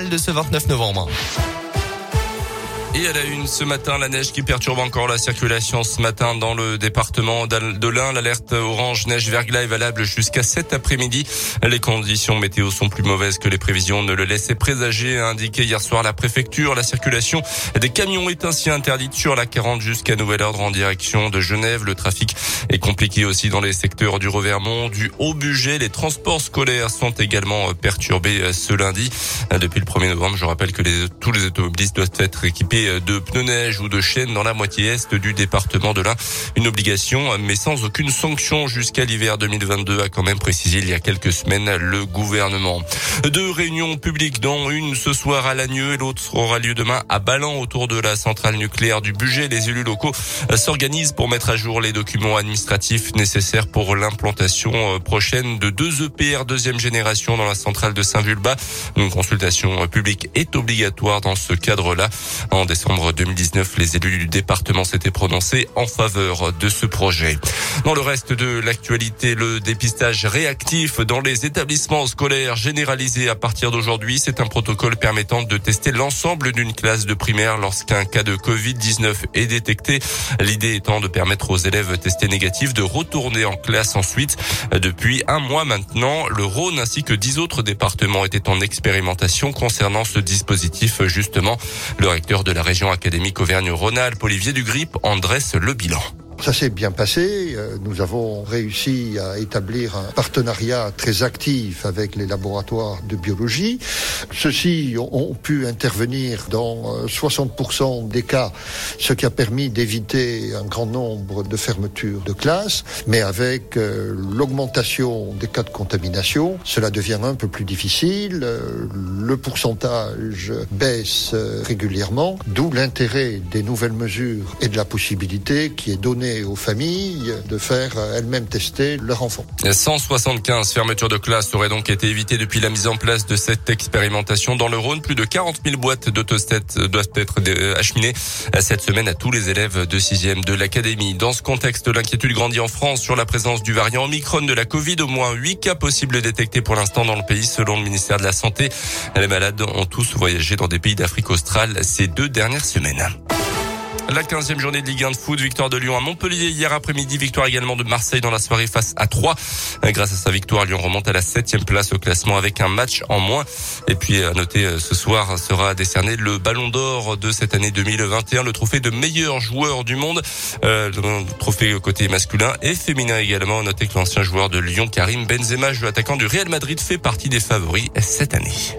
de ce 29 novembre. Et à la une ce matin, la neige qui perturbe encore la circulation ce matin dans le département de l'Ain. L'alerte orange neige verglas est valable jusqu'à cet après-midi. Les conditions météo sont plus mauvaises que les prévisions ne le laissaient présager, a indiqué hier soir la préfecture. La circulation des camions est ainsi interdite sur la 40 jusqu'à nouvel ordre en direction de Genève. Le trafic est compliqué aussi dans les secteurs du Revermont, du Haut-Bugey. Les transports scolaires sont également perturbés ce lundi. Depuis le 1er novembre, je rappelle que tous les automobilistes doivent être équipés de pneus neige ou de chaînes dans la moitié est du département de l'Ain. Une obligation, mais sans aucune sanction jusqu'à l'hiver 2022, a quand même précisé il y a quelques semaines le gouvernement. Deux réunions publiques, dont une ce soir à Lagneux et l'autre aura lieu demain à Ballan autour de la centrale nucléaire du budget. Les élus locaux s'organisent pour mettre à jour les documents administratifs nécessaires pour l'implantation euh, prochaine de deux EPR deuxième génération dans la centrale de Saint-Vulbas. Une consultation publique est obligatoire dans ce cadre-là. Décembre 2019, les élus du département s'étaient prononcés en faveur de ce projet. Dans le reste de l'actualité, le dépistage réactif dans les établissements scolaires généralisés à partir d'aujourd'hui, c'est un protocole permettant de tester l'ensemble d'une classe de primaire lorsqu'un cas de Covid-19 est détecté. L'idée étant de permettre aux élèves testés négatifs de retourner en classe ensuite. Depuis un mois maintenant, le Rhône ainsi que dix autres départements étaient en expérimentation concernant ce dispositif justement. Le recteur de la région académique Auvergne-Rhône-Alpes, Olivier Dugrip, en dresse le bilan. Ça s'est bien passé. Euh, nous avons réussi à établir un partenariat très actif avec les laboratoires de biologie. Ceux-ci ont pu intervenir dans 60% euh, des cas, ce qui a permis d'éviter un grand nombre de fermetures de classes. Mais avec euh, l'augmentation des cas de contamination, cela devient un peu plus difficile. Le pourcentage baisse régulièrement, d'où l'intérêt des nouvelles mesures et de la possibilité qui est donnée aux familles de faire elles-mêmes tester leur enfant. 175 fermetures de classes auraient donc été évitées depuis la mise en place de cette expérimentation dans le Rhône. Plus de 40 000 boîtes d'autostats doivent être acheminées cette semaine à tous les élèves de 6e de l'académie. Dans ce contexte, l'inquiétude grandit en France sur la présence du variant Omicron de la Covid. Au moins 8 cas possibles détectés pour l'instant dans le pays selon le ministère de la Santé. Les malades ont tous voyagé dans des pays d'Afrique australe ces deux dernières semaines. La 15e journée de Ligue 1 de foot, victoire de Lyon à Montpellier hier après-midi, victoire également de Marseille dans la soirée face à 3. Grâce à sa victoire, Lyon remonte à la 7e place au classement avec un match en moins. Et puis à noter euh, ce soir sera décerné le Ballon d'Or de cette année 2021, le trophée de meilleur joueur du monde, euh, trophée côté masculin et féminin également. Notez que l'ancien joueur de Lyon, Karim Benzema, joueur attaquant du Real Madrid, fait partie des favoris cette année.